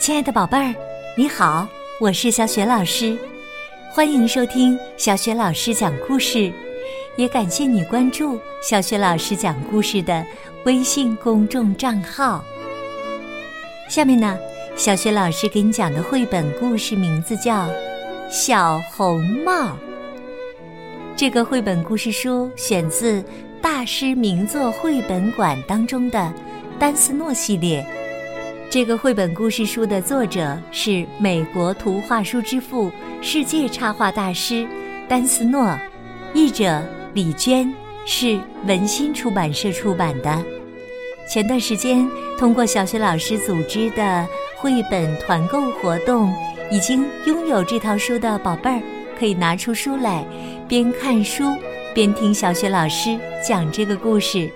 亲爱的宝贝儿，你好，我是小雪老师，欢迎收听小雪老师讲故事，也感谢你关注小雪老师讲故事的微信公众账号。下面呢，小雪老师给你讲的绘本故事名字叫《小红帽》。这个绘本故事书选自大师名作绘本馆当中的丹斯诺系列。这个绘本故事书的作者是美国图画书之父、世界插画大师丹斯诺，译者李娟，是文心出版社出版的。前段时间，通过小学老师组织的绘本团购活动，已经拥有这套书的宝贝儿，可以拿出书来，边看书边听小学老师讲这个故事。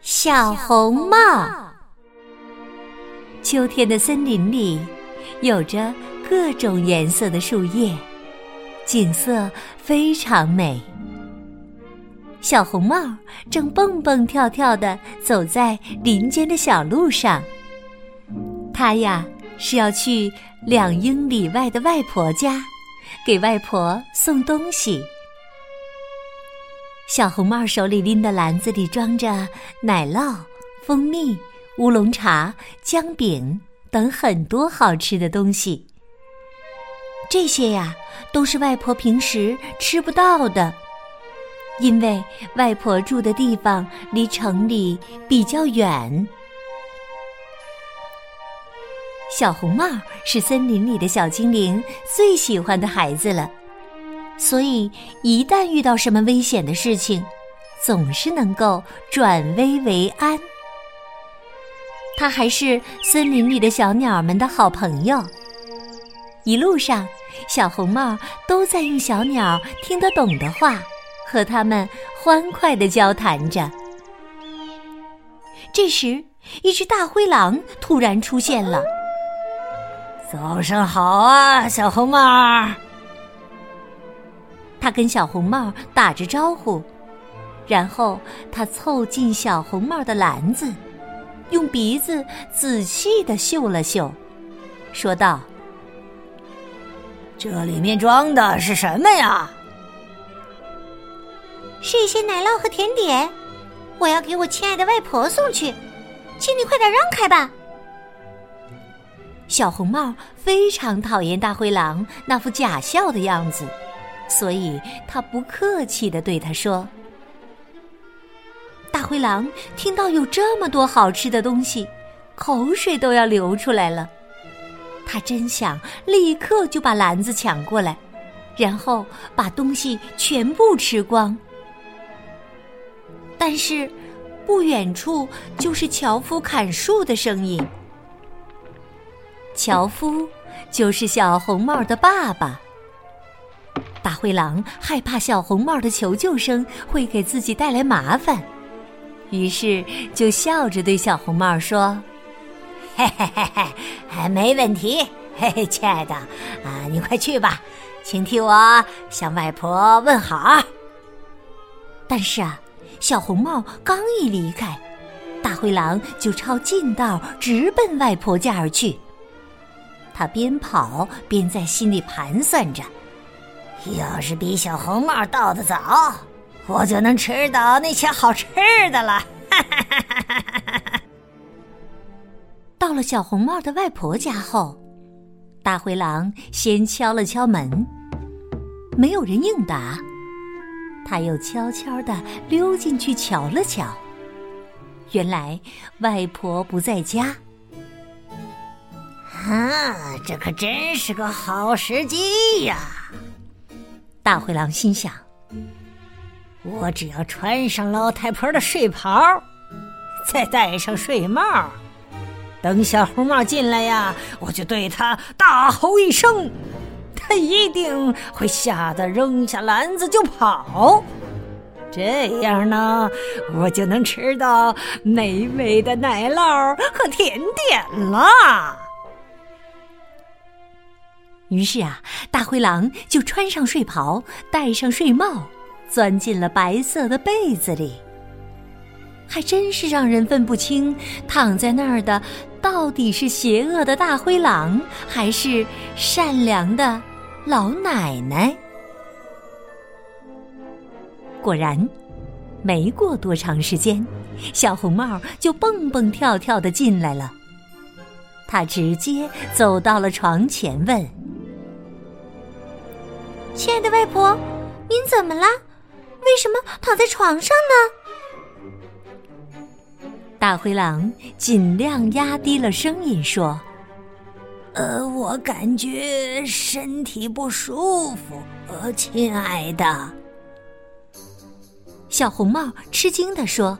小红帽。秋天的森林里，有着各种颜色的树叶，景色非常美。小红帽正蹦蹦跳跳的走在林间的小路上。他呀是要去两英里外的外婆家，给外婆送东西。小红帽手里拎的篮子里装着奶酪、蜂蜜。乌龙茶、姜饼等很多好吃的东西，这些呀都是外婆平时吃不到的，因为外婆住的地方离城里比较远。小红帽是森林里的小精灵最喜欢的孩子了，所以一旦遇到什么危险的事情，总是能够转危为安。它还是森林里的小鸟们的好朋友。一路上，小红帽都在用小鸟听得懂的话和它们欢快的交谈着。这时，一只大灰狼突然出现了。早上好啊，小红帽！他跟小红帽打着招呼，然后他凑近小红帽的篮子。用鼻子仔细的嗅了嗅，说道：“这里面装的是什么呀？是一些奶酪和甜点，我要给我亲爱的外婆送去，请你快点让开吧。”小红帽非常讨厌大灰狼那副假笑的样子，所以他不客气的对他说。大灰狼听到有这么多好吃的东西，口水都要流出来了。他真想立刻就把篮子抢过来，然后把东西全部吃光。但是，不远处就是樵夫砍树的声音。樵夫就是小红帽的爸爸。大灰狼害怕小红帽的求救声会给自己带来麻烦。于是就笑着对小红帽说：“嘿嘿嘿嘿，没问题，嘿嘿，亲爱的，啊，你快去吧，请替我向外婆问好。”但是啊，小红帽刚一离开，大灰狼就抄近道直奔外婆家而去。他边跑边在心里盘算着：要是比小红帽到的早。我就能吃到那些好吃的了。到了小红帽的外婆家后，大灰狼先敲了敲门，没有人应答。他又悄悄的溜进去瞧了瞧，原来外婆不在家。啊，这可真是个好时机呀！大灰狼心想。我只要穿上老太婆的睡袍，再戴上睡帽，等小红帽进来呀，我就对他大吼一声，他一定会吓得扔下篮子就跑。这样呢，我就能吃到美味的奶酪和甜点了。于是啊，大灰狼就穿上睡袍，戴上睡帽。钻进了白色的被子里，还真是让人分不清躺在那儿的到底是邪恶的大灰狼，还是善良的老奶奶？果然，没过多长时间，小红帽就蹦蹦跳跳的进来了。他直接走到了床前，问：“亲爱的外婆，您怎么了？为什么躺在床上呢？”大灰狼尽量压低了声音说：“呃，我感觉身体不舒服，呃，亲爱的。”小红帽吃惊的说：“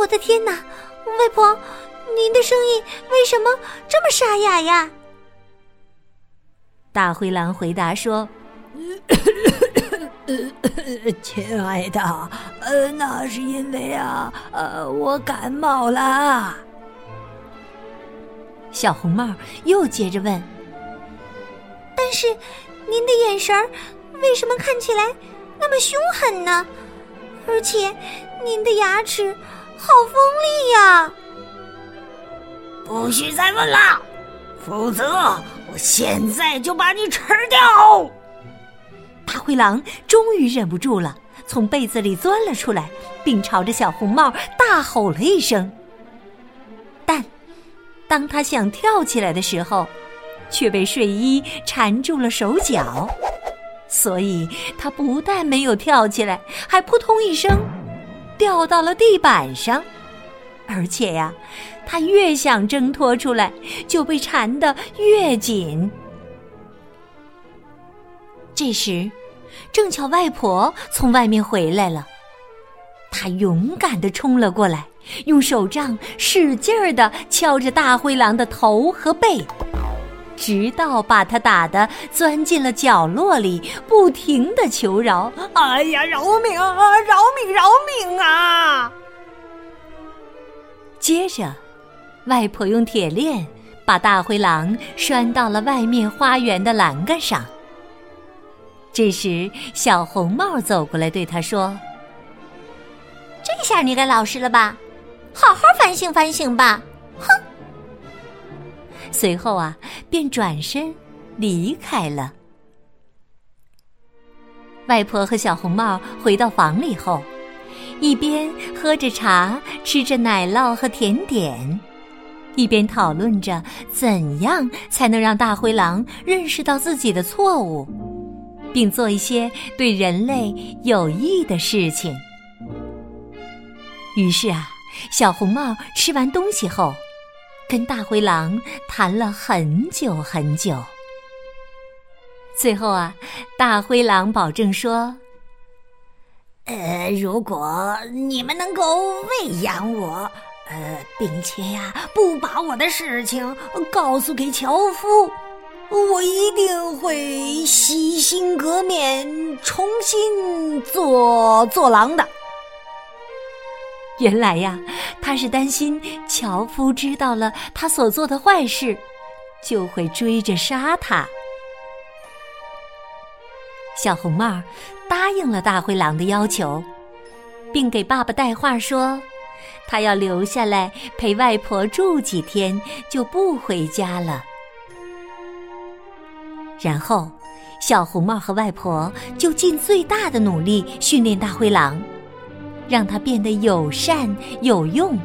我的天哪，外婆，您的声音为什么这么沙哑呀？”大灰狼回答说。亲爱的，呃，那是因为啊，呃，我感冒了。小红帽又接着问：“但是，您的眼神为什么看起来那么凶狠呢？而且，您的牙齿好锋利呀！”不许再问了，否则我现在就把你吃掉。大灰狼终于忍不住了，从被子里钻了出来，并朝着小红帽大吼了一声。但当他想跳起来的时候，却被睡衣缠住了手脚，所以他不但没有跳起来，还扑通一声掉到了地板上。而且呀，他越想挣脱出来，就被缠得越紧。这时。正巧外婆从外面回来了，她勇敢的冲了过来，用手杖使劲儿的敲着大灰狼的头和背，直到把他打得钻进了角落里，不停的求饶：“哎呀，饶命啊！饶命！饶命啊！”接着，外婆用铁链把大灰狼拴到了外面花园的栏杆上。这时，小红帽走过来对他说：“这下你该老实了吧？好好反省反省吧！”哼。随后啊，便转身离开了。外婆和小红帽回到房里后，一边喝着茶，吃着奶酪和甜点，一边讨论着怎样才能让大灰狼认识到自己的错误。并做一些对人类有益的事情。于是啊，小红帽吃完东西后，跟大灰狼谈了很久很久。最后啊，大灰狼保证说：“呃，如果你们能够喂养我，呃，并且呀，不把我的事情告诉给樵夫。”我一定会洗心革面，重新做做狼的。原来呀，他是担心樵夫知道了他所做的坏事，就会追着杀他。小红帽答应了大灰狼的要求，并给爸爸带话说，他要留下来陪外婆住几天，就不回家了。然后，小红帽和外婆就尽最大的努力训练大灰狼，让它变得友善有用，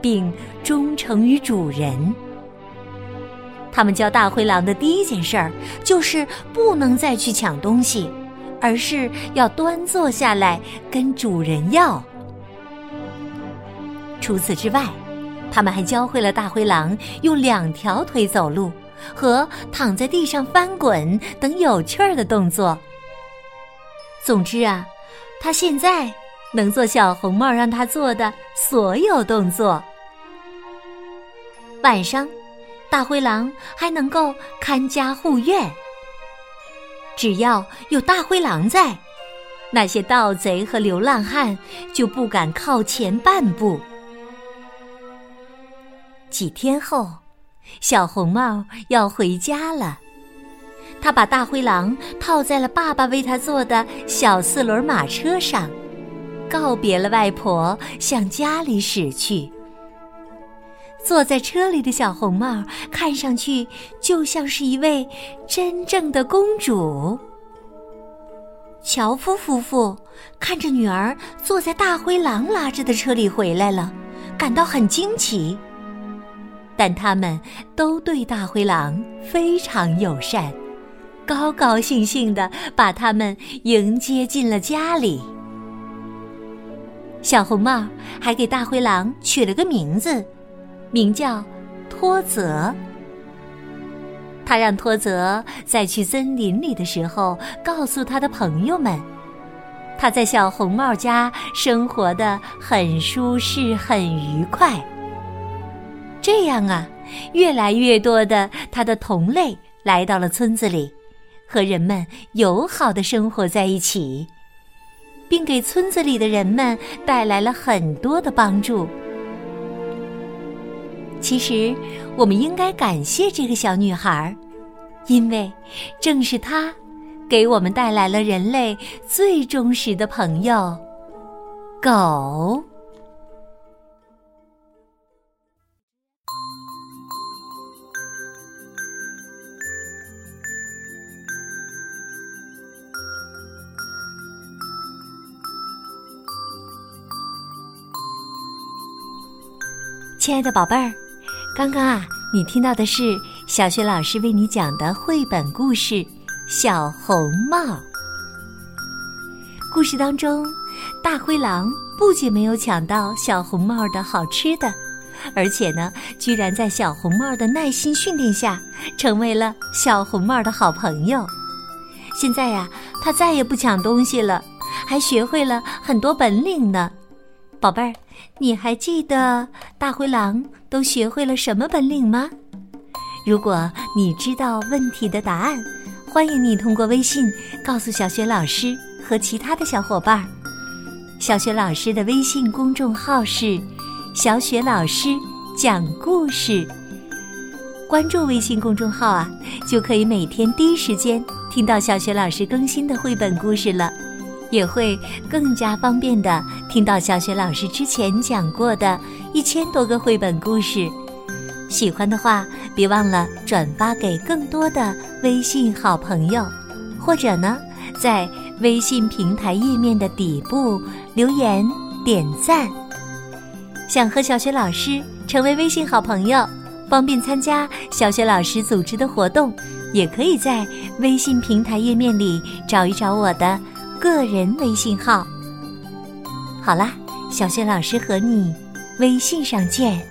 并忠诚于主人。他们教大灰狼的第一件事儿就是不能再去抢东西，而是要端坐下来跟主人要。除此之外，他们还教会了大灰狼用两条腿走路。和躺在地上翻滚等有趣儿的动作。总之啊，他现在能做小红帽让他做的所有动作。晚上，大灰狼还能够看家护院。只要有大灰狼在，那些盗贼和流浪汉就不敢靠前半步。几天后。小红帽要回家了，他把大灰狼套在了爸爸为他做的小四轮马车上，告别了外婆，向家里驶去。坐在车里的小红帽看上去就像是一位真正的公主。樵夫夫妇看着女儿坐在大灰狼拉着的车里回来了，感到很惊奇。但他们都对大灰狼非常友善，高高兴兴的把他们迎接进了家里。小红帽还给大灰狼取了个名字，名叫托泽。他让托泽在去森林里的时候告诉他的朋友们，他在小红帽家生活的很舒适、很愉快。这样啊，越来越多的他的同类来到了村子里，和人们友好的生活在一起，并给村子里的人们带来了很多的帮助。其实，我们应该感谢这个小女孩，因为正是她，给我们带来了人类最忠实的朋友——狗。亲爱的宝贝儿。刚刚啊，你听到的是小雪老师为你讲的绘本故事《小红帽》。故事当中，大灰狼不仅没有抢到小红帽的好吃的，而且呢，居然在小红帽的耐心训练下，成为了小红帽的好朋友。现在呀，他再也不抢东西了，还学会了很多本领呢。宝贝儿，你还记得大灰狼都学会了什么本领吗？如果你知道问题的答案，欢迎你通过微信告诉小雪老师和其他的小伙伴。小雪老师的微信公众号是“小雪老师讲故事”，关注微信公众号啊，就可以每天第一时间听到小雪老师更新的绘本故事了。也会更加方便的听到小雪老师之前讲过的一千多个绘本故事。喜欢的话，别忘了转发给更多的微信好朋友，或者呢，在微信平台页面的底部留言点赞。想和小雪老师成为微信好朋友，方便参加小雪老师组织的活动，也可以在微信平台页面里找一找我的。个人微信号。好啦，小雪老师和你微信上见。